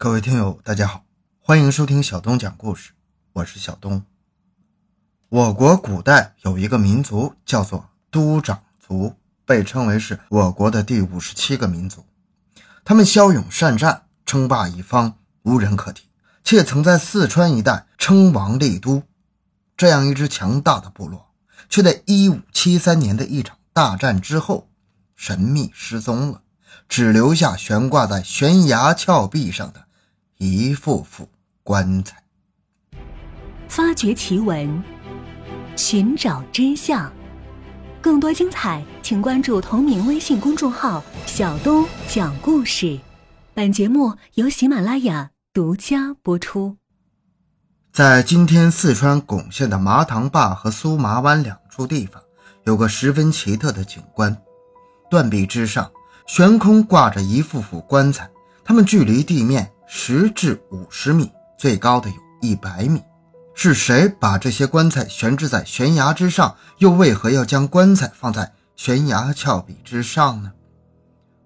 各位听友，大家好，欢迎收听小东讲故事，我是小东。我国古代有一个民族叫做都长族，被称为是我国的第五十七个民族。他们骁勇善战，称霸一方，无人可敌，且曾在四川一带称王立都。这样一支强大的部落，却在一五七三年的一场大战之后神秘失踪了，只留下悬挂在悬崖峭壁上的。一副副棺材，发掘奇闻，寻找真相。更多精彩，请关注同名微信公众号“小东讲故事”。本节目由喜马拉雅独家播出。在今天四川珙县的麻塘坝和苏麻湾两处地方，有个十分奇特的景观：断壁之上悬空挂着一副副棺材，它们距离地面。十至五十米，最高的有一百米。是谁把这些棺材悬置在悬崖之上？又为何要将棺材放在悬崖峭壁之上呢？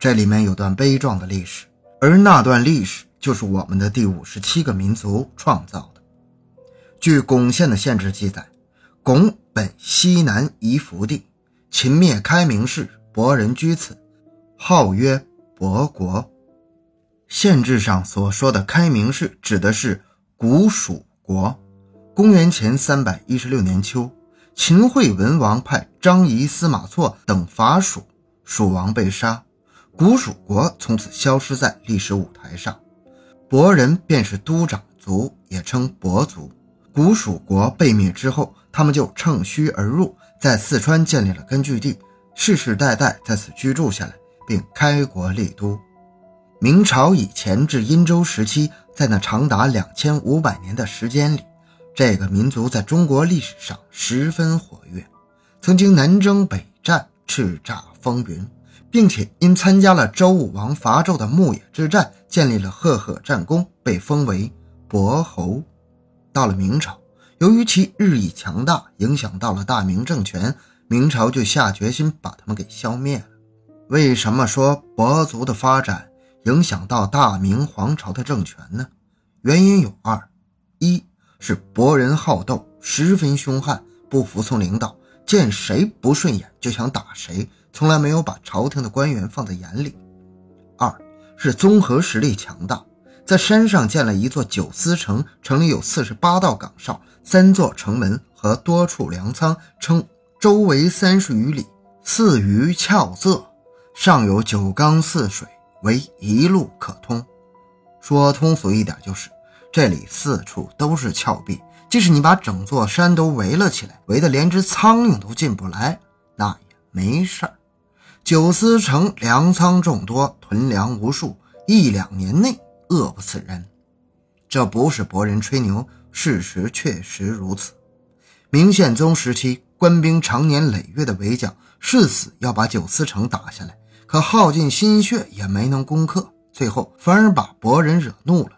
这里面有段悲壮的历史，而那段历史就是我们的第五十七个民族创造的。据巩县的县志记载，巩本西南夷福地，秦灭开明氏，伯人居此，号曰伯国。县志上所说的开明氏，指的是古蜀国。公元前三百一十六年秋，秦惠文王派张仪、司马错等伐蜀，蜀王被杀，古蜀国从此消失在历史舞台上。亳人便是都长族，也称亳族。古蜀国被灭之后，他们就乘虚而入，在四川建立了根据地，世世代代在此居住下来，并开国立都。明朝以前至殷周时期，在那长达两千五百年的时间里，这个民族在中国历史上十分活跃，曾经南征北战，叱咤风云，并且因参加了周武王伐纣的牧野之战，建立了赫赫战功，被封为伯侯。到了明朝，由于其日益强大，影响到了大明政权，明朝就下决心把他们给消灭了。为什么说伯族的发展？影响到大明皇朝的政权呢？原因有二：一是博人好斗，十分凶悍，不服从领导，见谁不顺眼就想打谁，从来没有把朝廷的官员放在眼里；二是综合实力强大，在山上建了一座九思城，城里有四十八道岗哨，三座城门和多处粮仓，称周围三十余里，四余峭仄，上有九缸四水。为一路可通，说通俗一点就是，这里四处都是峭壁，即使你把整座山都围了起来，围得连只苍蝇都进不来，那也没事儿。九思城粮仓众多，囤粮无数，一两年内饿不死人。这不是博人吹牛，事实确实如此。明宪宗时期，官兵常年累月的围剿，誓死要把九思城打下来。可耗尽心血也没能攻克，最后反而把博人惹怒了。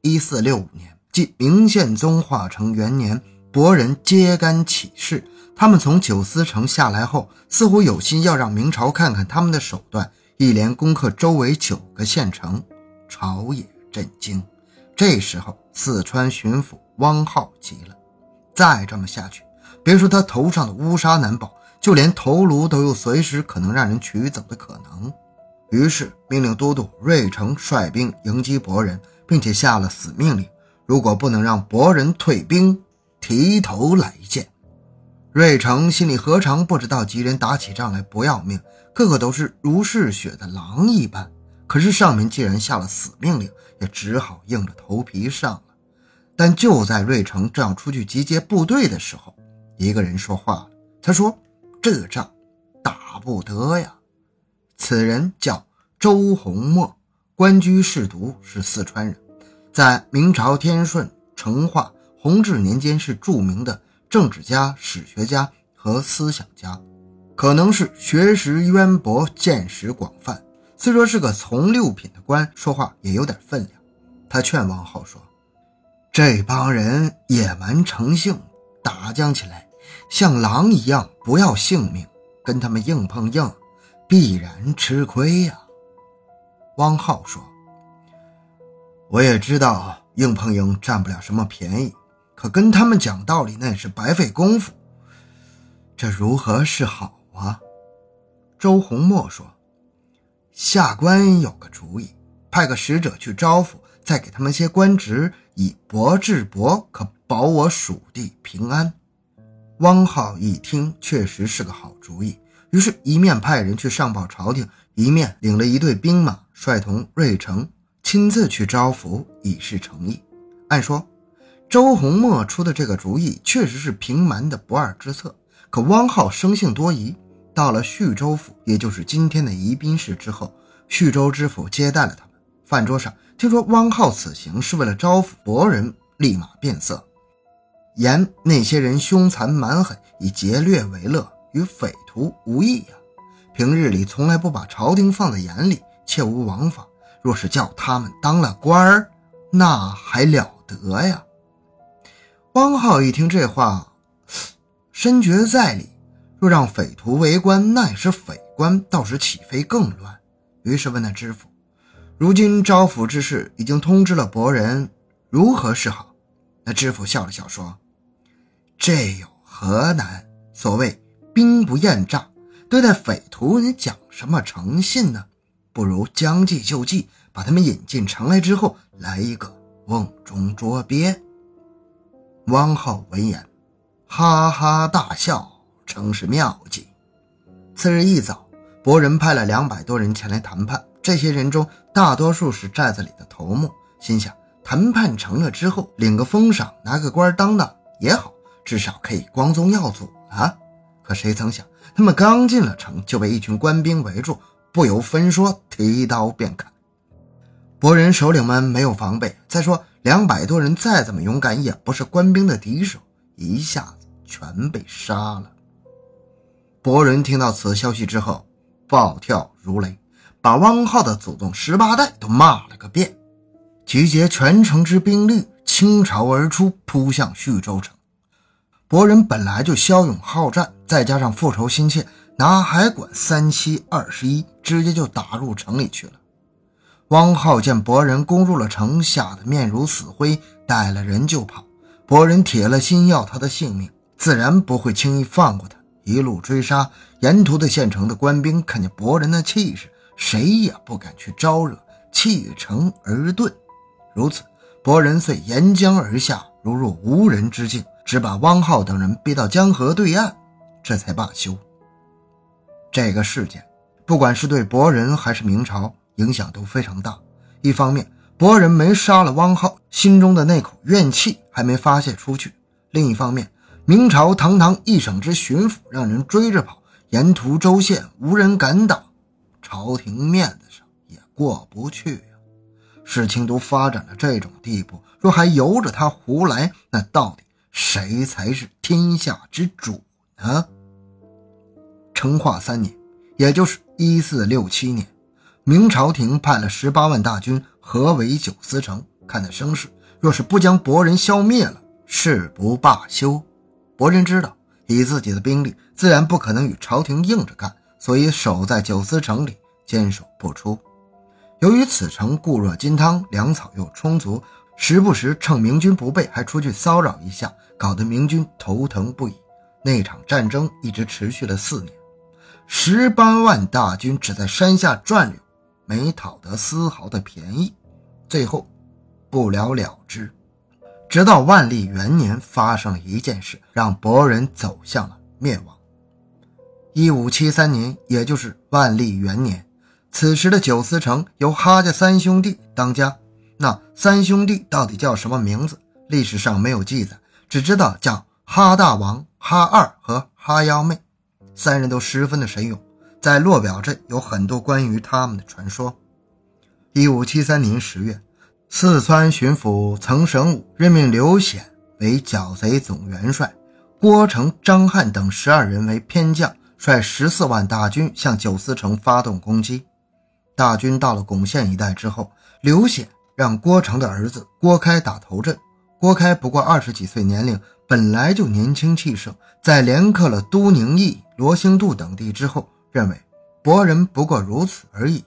一四六五年，即明宪宗化成元年，博人揭竿起事。他们从九思城下来后，似乎有心要让明朝看看他们的手段，一连攻克周围九个县城，朝野震惊。这时候，四川巡抚汪浩急了，再这么下去，别说他头上的乌纱难保。就连头颅都有随时可能让人取走的可能，于是命令都督瑞成率兵迎击博人，并且下了死命令：如果不能让博人退兵，提头来见。瑞成心里何尝不知道吉人打起仗来不要命，个个都是如嗜血的狼一般。可是上面既然下了死命令，也只好硬着头皮上了。但就在瑞成正要出去集结部队的时候，一个人说话了，他说。这仗打不得呀！此人叫周洪墨，官居侍读，是四川人，在明朝天顺、成化、弘治年间是著名的政治家、史学家和思想家，可能是学识渊博、见识广泛。虽说是个从六品的官，说话也有点分量。他劝王浩说：“这帮人野蛮成性，打将起来。”像狼一样，不要性命，跟他们硬碰硬，必然吃亏呀。汪浩说：“我也知道硬碰硬占不了什么便宜，可跟他们讲道理那也是白费功夫，这如何是好啊？周洪墨说：“下官有个主意，派个使者去招抚，再给他们些官职，以薄治薄，可保我蜀地平安。”汪浩一听，确实是个好主意，于是，一面派人去上报朝廷，一面领了一队兵马，率同瑞城，亲自去招抚，以示诚意。按说，周洪墨出的这个主意确实是平蛮的不二之策。可汪浩生性多疑，到了叙州府，也就是今天的宜宾市之后，叙州知府接待了他们。饭桌上，听说汪浩此行是为了招抚博人，立马变色。言那些人凶残蛮狠，以劫掠为乐，与匪徒无异呀。平日里从来不把朝廷放在眼里，切无王法。若是叫他们当了官儿，那还了得呀！汪浩一听这话，深觉在理。若让匪徒为官，那也是匪官，到时岂非更乱？于是问那知府：“如今招抚之事已经通知了伯仁，如何是好？”那知府笑了笑说。这有何难？所谓兵不厌诈，对待匪徒，你讲什么诚信呢？不如将计就计，把他们引进城来之后，来一个瓮中捉鳖。汪浩闻言，哈哈大笑，称是妙计。次日一早，博人派了两百多人前来谈判，这些人中大多数是寨子里的头目，心想谈判成了之后，领个封赏，拿个官当当也好。至少可以光宗耀祖了。可谁曾想，他们刚进了城，就被一群官兵围住，不由分说，提刀便砍。博人首领们没有防备，再说两百多人再怎么勇敢，也不是官兵的敌手，一下子全被杀了。博人听到此消息之后，暴跳如雷，把汪浩的祖宗十八代都骂了个遍，集结全城之兵力，倾巢而出，扑向叙州城。博人本来就骁勇好战，再加上复仇心切，哪还管三七二十一，直接就打入城里去了。汪浩见博人攻入了城，吓得面如死灰，带了人就跑。博人铁了心要他的性命，自然不会轻易放过他。一路追杀，沿途的县城的官兵看见博人的气势，谁也不敢去招惹，弃城而遁。如此，博人遂沿江而下，如入无人之境。只把汪浩等人逼到江河对岸，这才罢休。这个事件，不管是对博人还是明朝，影响都非常大。一方面，博人没杀了汪浩，心中的那口怨气还没发泄出去；另一方面，明朝堂堂一省之巡抚让人追着跑，沿途州县无人敢挡，朝廷面子上也过不去呀。事情都发展到这种地步，若还由着他胡来，那到底？谁才是天下之主呢？成化三年，也就是一四六七年，明朝廷派了十八万大军合围九思城，看那声势，若是不将博人消灭了，誓不罢休。博人知道，以自己的兵力，自然不可能与朝廷硬着干，所以守在九思城里，坚守不出。由于此城固若金汤，粮草又充足。时不时趁明军不备，还出去骚扰一下，搞得明军头疼不已。那场战争一直持续了四年，十八万大军只在山下转悠，没讨得丝毫的便宜，最后不了了之。直到万历元年，发生了一件事，让博人走向了灭亡。一五七三年，也就是万历元年，此时的九思城由哈家三兄弟当家。那三兄弟到底叫什么名字？历史上没有记载，只知道叫哈大王、哈二和哈幺妹。三人都十分的神勇，在洛表镇有很多关于他们的传说。一五七三年十月，四川巡抚曾神武任命刘显为剿贼总元帅，郭成、张翰等十二人为偏将，率十四万大军向九思城发动攻击。大军到了巩县一带之后，刘显。让郭成的儿子郭开打头阵。郭开不过二十几岁年龄，本来就年轻气盛，在连克了都宁邑、罗兴度等地之后，认为博人不过如此而已。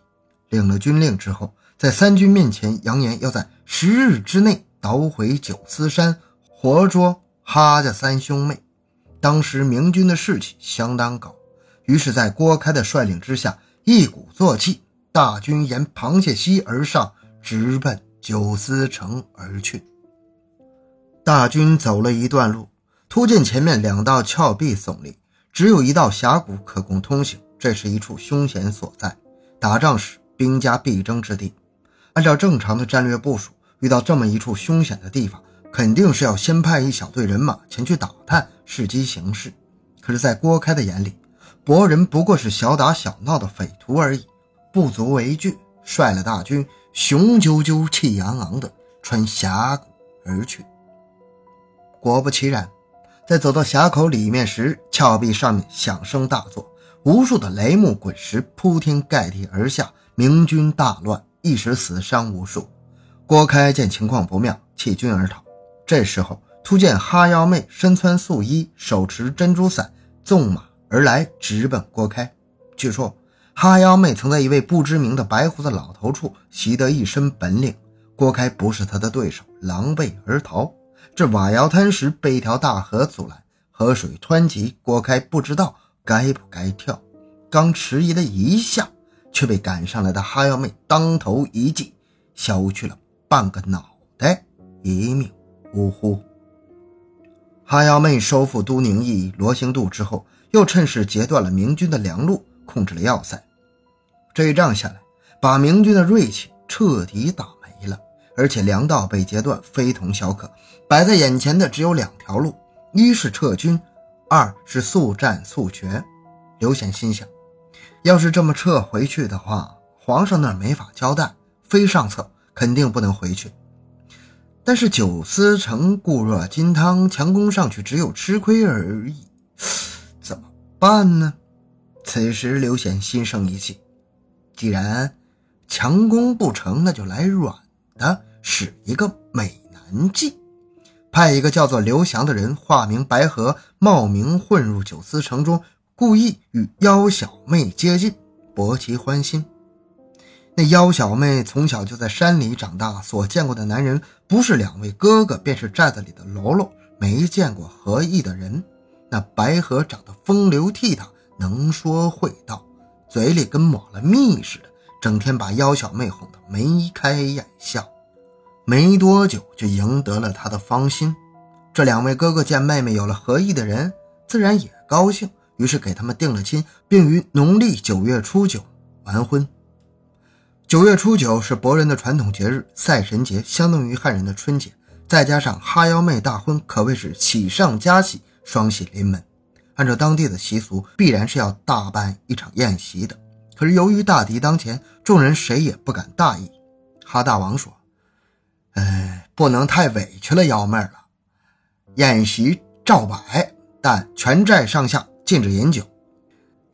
领了军令之后，在三军面前扬言要在十日之内捣毁九思山，活捉哈家三兄妹。当时明军的士气相当高，于是，在郭开的率领之下，一鼓作气，大军沿螃蟹溪而上，直奔九思城而去。大军走了一段路，突见前面两道峭壁耸立，只有一道峡谷可供通行。这是一处凶险所在，打仗时兵家必争之地。按照正常的战略部署，遇到这么一处凶险的地方，肯定是要先派一小队人马前去打探，伺机行事。可是，在郭开的眼里，博人不过是小打小闹的匪徒而已，不足为惧。率了大军，雄赳赳、气昂昂地穿峡谷而去。果不其然，在走到峡口里面时，峭壁上面响声大作，无数的雷木滚石铺天盖地而下，明军大乱，一时死伤无数。郭开见情况不妙，弃军而逃。这时候，突见哈腰妹身穿素衣，手持珍珠伞，纵马而来，直奔郭开。据说，哈腰妹曾在一位不知名的白胡子老头处习得一身本领，郭开不是他的对手，狼狈而逃。这瓦窑滩时被一条大河阻拦，河水湍急，郭开不知道该不该跳，刚迟疑了一下，却被赶上来的哈腰妹当头一击，削去了半个脑袋，一命呜呼。哈腰妹收复都宁驿、罗兴渡之后，又趁势截断了明军的粮路，控制了要塞。这一仗下来，把明军的锐气彻底打没了。而且粮道被截断，非同小可。摆在眼前的只有两条路：一是撤军，二是速战速决。刘显心想，要是这么撤回去的话，皇上那儿没法交代，非上策，肯定不能回去。但是九思城固若金汤，强攻上去只有吃亏而已，怎么办呢？此时刘显心生一计，既然强攻不成，那就来软。的使一个美男计，派一个叫做刘翔的人，化名白河，冒名混入九思城中，故意与妖小妹接近，博其欢心。那妖小妹从小就在山里长大，所见过的男人不是两位哥哥，便是寨子里的喽啰，没见过合意的人。那白河长得风流倜傥，能说会道，嘴里跟抹了蜜似的。整天把妖小妹哄得眉开眼笑，没多久就赢得了她的芳心。这两位哥哥见妹妹有了合意的人，自然也高兴，于是给他们定了亲，并于农历九月初九完婚。九月初九是博人的传统节日，赛神节相当于汉人的春节，再加上哈妖妹大婚，可谓是喜上加喜，双喜临门。按照当地的习俗，必然是要大办一场宴席的。可是由于大敌当前，众人谁也不敢大意。哈大王说：“哎，不能太委屈了幺妹了。宴席照摆，但全寨上下禁止饮酒。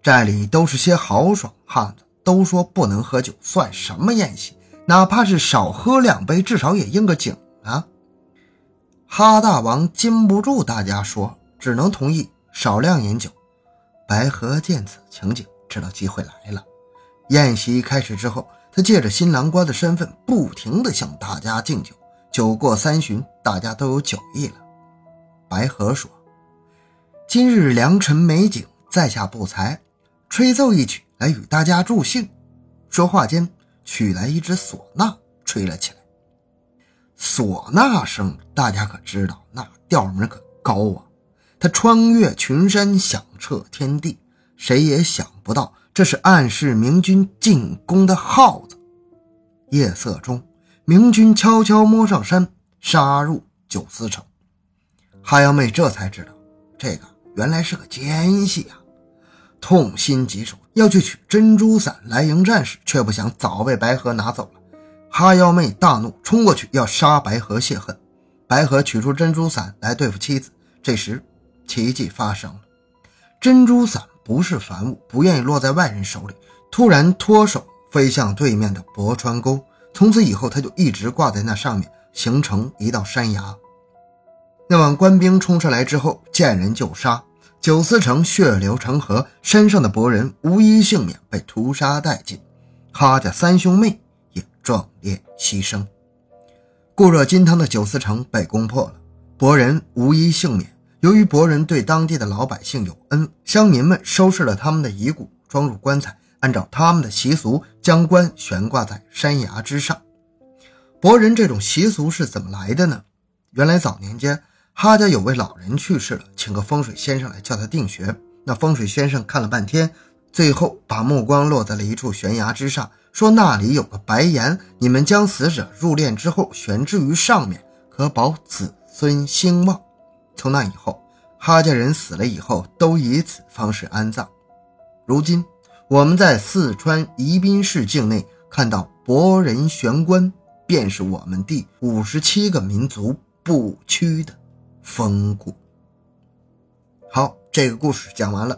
寨里都是些豪爽汉子，都说不能喝酒，算什么宴席？哪怕是少喝两杯，至少也应个景啊。”哈大王禁不住大家说，只能同意少量饮酒。白河见此情景，知道机会来了。宴席开始之后，他借着新郎官的身份，不停地向大家敬酒。酒过三巡，大家都有酒意了。白河说：“今日良辰美景，在下不才，吹奏一曲来与大家助兴。”说话间，取来一支唢呐，吹了起来。唢呐声，大家可知道，那调门可高啊！他穿越群山，响彻天地，谁也想不到。这是暗示明军进攻的号子。夜色中，明军悄悄摸上山，杀入九思城。哈瑶妹这才知道，这个原来是个奸细啊！痛心疾首，要去取珍珠伞来迎战时，却不想早被白河拿走了。哈腰妹大怒，冲过去要杀白河泄恨。白河取出珍珠伞来对付妻子。这时，奇迹发生了，珍珠伞。不是凡物，不愿意落在外人手里。突然脱手飞向对面的博川沟，从此以后他就一直挂在那上面，形成一道山崖。那晚官兵冲上来之后，见人就杀，九思城血流成河，山上的博人无一幸免，被屠杀殆尽。哈家三兄妹也。壮烈牺牲。固若金汤的九思城被攻破了，博人无一幸免。由于博人对当地的老百姓有恩，乡民们收拾了他们的遗骨，装入棺材，按照他们的习俗，将棺悬挂在山崖之上。博人这种习俗是怎么来的呢？原来早年间，哈家有位老人去世了，请个风水先生来叫他定穴。那风水先生看了半天，最后把目光落在了一处悬崖之上，说那里有个白岩，你们将死者入殓之后悬置于上面，可保子孙兴旺。从那以后，哈家人死了以后都以此方式安葬。如今，我们在四川宜宾市境内看到博人悬棺。便是我们第五十七个民族不屈的风骨。好，这个故事讲完了。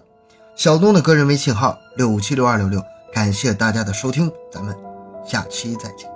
小东的个人微信号六五七六二六六，感谢大家的收听，咱们下期再见。